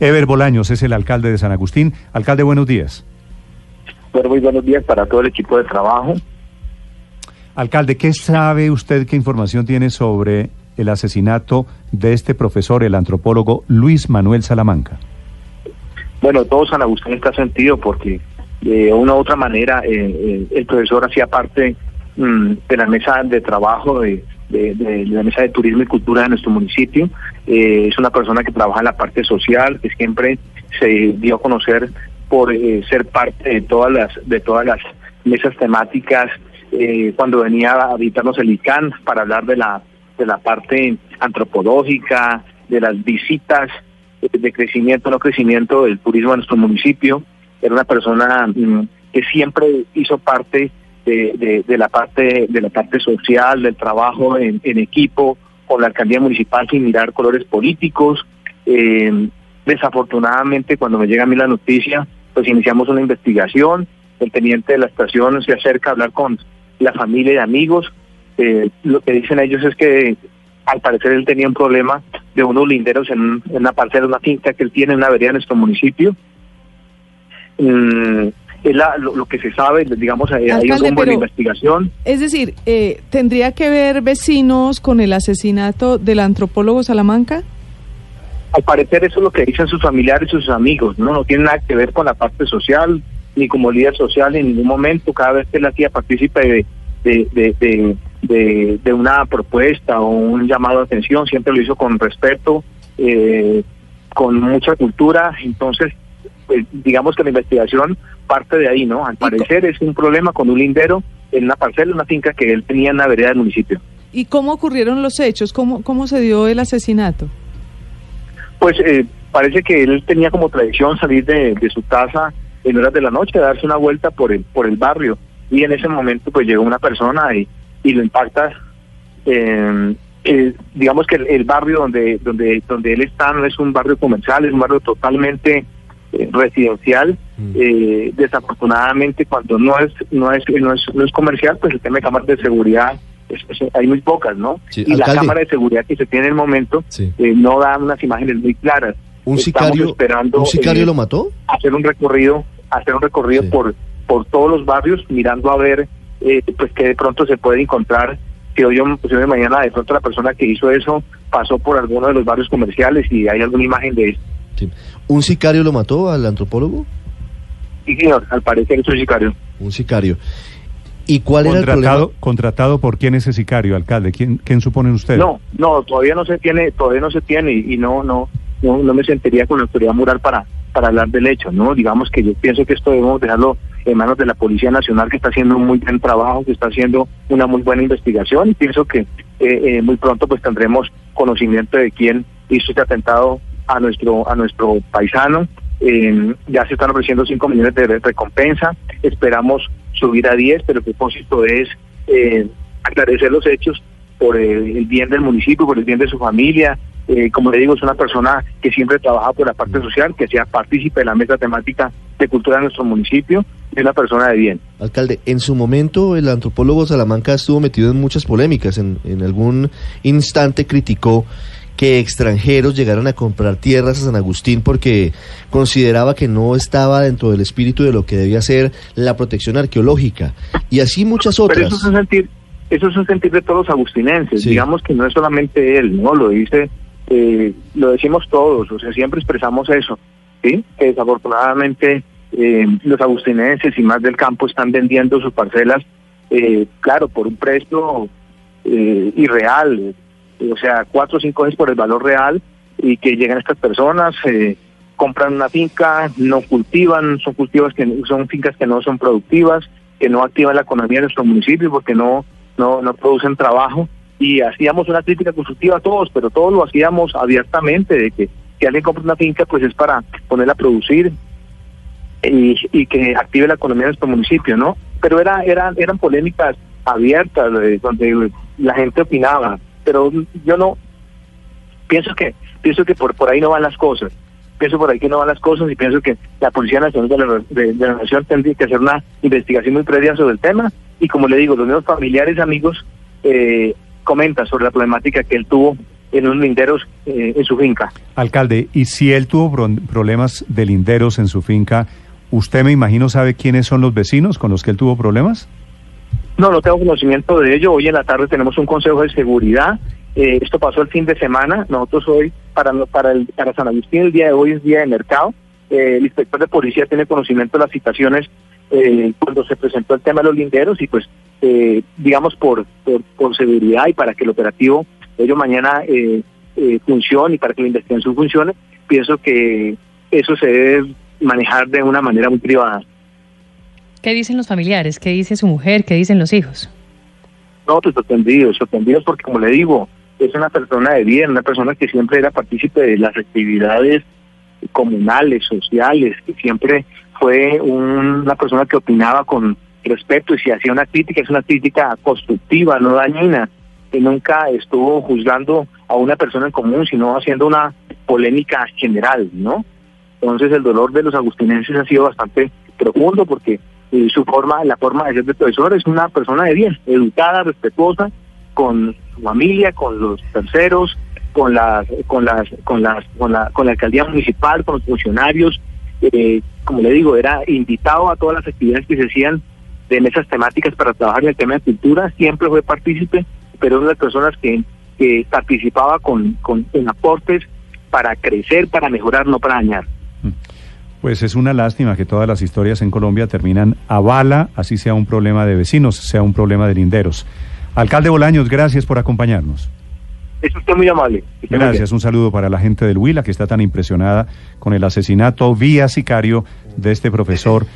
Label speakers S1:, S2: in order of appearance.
S1: Ever Bolaños es el alcalde de San Agustín. Alcalde, buenos días.
S2: Bueno, muy buenos días para todo el equipo de trabajo.
S1: Alcalde, ¿qué sabe usted, qué información tiene sobre el asesinato de este profesor, el antropólogo Luis Manuel Salamanca?
S2: Bueno, todo San Agustín está sentido porque de una u otra manera eh, eh, el profesor hacía parte mm, de la mesa de trabajo de, la mesa de turismo y cultura de nuestro municipio. Eh, es una persona que trabaja en la parte social, que siempre se dio a conocer por ser parte de todas las de todas las mesas temáticas cuando venía a habitarnos el ICANN para hablar de la de la parte antropológica, de las visitas de crecimiento, no crecimiento del turismo en nuestro municipio. Era una persona mm, que siempre hizo parte de, la parte de la parte social, del trabajo en, equipo con la alcaldía municipal sin mirar colores políticos. Eh, desafortunadamente, cuando me llega a mí la noticia, pues iniciamos una investigación. El teniente de la estación se acerca a hablar con la familia y amigos. Eh, lo que dicen ellos es que al parecer él tenía un problema de unos linderos en, una parcela, una finca que él tiene en una vereda en nuestro municipio. Mm, es lo, que se sabe, digamos, hay un buena investigación.
S3: Es decir, eh, ¿tendría que ver vecinos con el asesinato del antropólogo Salamanca?
S2: Al parecer eso es lo que dicen sus familiares y sus amigos, no, no tiene nada que ver con la parte social, ni como líder social en ningún momento, cada vez que él hacía partícipe de, de de, una propuesta o un llamado de atención, siempre lo hizo con respeto, eh, con mucha cultura, entonces pues, digamos que la investigación parte de ahí, ¿no? Al parecer es un problema con un lindero en una parcela, una finca que él tenía en la vereda del municipio.
S3: ¿Y cómo ocurrieron los hechos? ¿Cómo, cómo se dio el asesinato?
S2: Pues eh, parece que él tenía como tradición salir de, de su casa en horas de la noche, darse una vuelta por el, por el barrio. Y en ese momento pues llegó una persona y y lo impacta. Eh, digamos que el, barrio donde donde donde él está no es un barrio comercial, es un barrio totalmente eh, residencial. Mm. Eh, desafortunadamente, cuando no es no es no es no es comercial, pues el tema de cámaras de seguridad hay muy pocas, ¿no? y la cámara de seguridad que se tiene en el momento no da unas imágenes muy claras.
S1: ¿Un sicario, esperando, ¿un sicario lo mató?
S2: Hacer un recorrido, hacer un recorrido por por todos los barrios, mirando a ver eh, pues que de pronto se puede encontrar que hoy, pues hoy mañana de pronto la persona que hizo eso pasó por alguno de los barrios comerciales y hay alguna imagen de
S1: ¿Un sicario lo mató al antropólogo?
S2: Sí, señor, al parecer es un sicario.
S1: Un sicario. ¿Y cuál era el problema? ¿Contratado por quién es ese sicario, alcalde? ¿Quién, quién suponen ustedes?
S2: No, no, todavía no se tiene, todavía no se tiene y, no, no, no, no me sentiría con la autoridad moral para, para hablar del hecho, ¿no? Digamos que yo pienso que esto debemos dejarlo en manos de la Policía Nacional que está haciendo un muy buen trabajo, que está haciendo una muy buena investigación y pienso que eh, eh, muy pronto pues tendremos conocimiento de quién hizo este atentado a nuestro a nuestro paisano. ya se están ofreciendo 5 millones de recompensa, esperamos subir a 10, pero el propósito es eh, aclarecer los hechos por el bien del municipio, por el bien de su familia, eh, como le digo, es una persona que siempre trabaja por la parte social, que sea partícipe de la mesa temática de cultura de nuestro municipio, es una persona de bien.
S1: Alcalde, en su momento el antropólogo Salamanca estuvo metido en muchas polémicas, en, en algún instante criticó que extranjeros llegaran a comprar tierras a San Agustín porque consideraba que no estaba dentro del espíritu de lo que debía ser la protección arqueológica y así muchas otras.
S2: Pero eso es un sentir, eso es un sentir de todos los agustinenses, digamos que no es solamente él, no lo dice eh, lo decimos todos, o sea, siempre expresamos eso, ¿sí? Que desafortunadamente eh, los agustinenses y más del campo están vendiendo sus parcelas, eh, claro, por un precio eh, irreal, o sea, cuatro o cinco veces por el valor real, y que llegan estas personas, compran una finca, no cultivan, son cultivos que son fincas que no son productivas, que no activan la economía de nuestro municipio porque no, no, no producen trabajo y hacíamos una crítica constructiva a todos, pero todos lo hacíamos abiertamente, de que si alguien compra una finca, pues es para ponerla a producir y, y que active la economía de nuestro municipio, ¿no? Pero era, eran, eran polémicas abiertas, eh, donde la gente opinaba, pero yo no, pienso que, pienso que por, por ahí no van las cosas pienso por ahí que no van las cosas y pienso que la Policía Nacional de la, Nación tendría que hacer una investigación muy previa sobre el tema y como le digo, los mismos familiares, amigos, eh, comenta sobre la problemática que él tuvo en unos linderos eh, en su finca.
S4: Alcalde, y si él tuvo problemas de linderos en su finca, ¿usted me imagino sabe quiénes son los vecinos con los que él tuvo problemas?
S2: No, no tengo conocimiento de ello. Hoy en la tarde tenemos un consejo de seguridad. Eh, esto pasó el fin de semana. Nosotros hoy, para, para, el, para San Agustín, el día de hoy es día de mercado. Eh, el inspector de policía tiene conocimiento de las citaciones eh, cuando se presentó el tema de los linderos y pues, digamos, por, por, seguridad y para que el operativo ello mañana eh, eh, funcione y para que la investigación funcione, pienso que eso se debe manejar de una manera muy privada.
S5: ¿Qué dicen los familiares? ¿Qué dice su mujer? ¿Qué dicen los hijos?
S2: No, pues sorprendidos, sorprendidos porque como le digo, es una persona de bien, una persona que siempre era partícipe de las actividades comunales, sociales, que siempre fue una persona que opinaba con respeto y si hacía una crítica es una crítica constructiva, no dañina que nunca estuvo juzgando a una persona en común, sino haciendo una polémica general, ¿no? Entonces el dolor de los agustinenses ha sido bastante profundo porque su forma, la forma de ser de profesor es una persona de bien, educada, respetuosa, con su familia, con los terceros, con las, con las, con las, con la, con la alcaldía municipal, con los funcionarios. Eh, como le digo, era invitado a todas las actividades que se hacían de mesas temáticas para trabajar en el tema de cultura, siempre fue partícipe pero una de las personas que, participaba con, con, aportes para crecer, para mejorar, no para dañar.
S4: Pues es una lástima que todas las historias en Colombia terminan a bala, así sea un problema de vecinos, sea un problema de linderos. Alcalde Bolaños, gracias por acompañarnos.
S2: Es usted muy amable.
S4: Gracias, un saludo para la gente del Huila que está tan impresionada con el asesinato vía sicario de este profesor.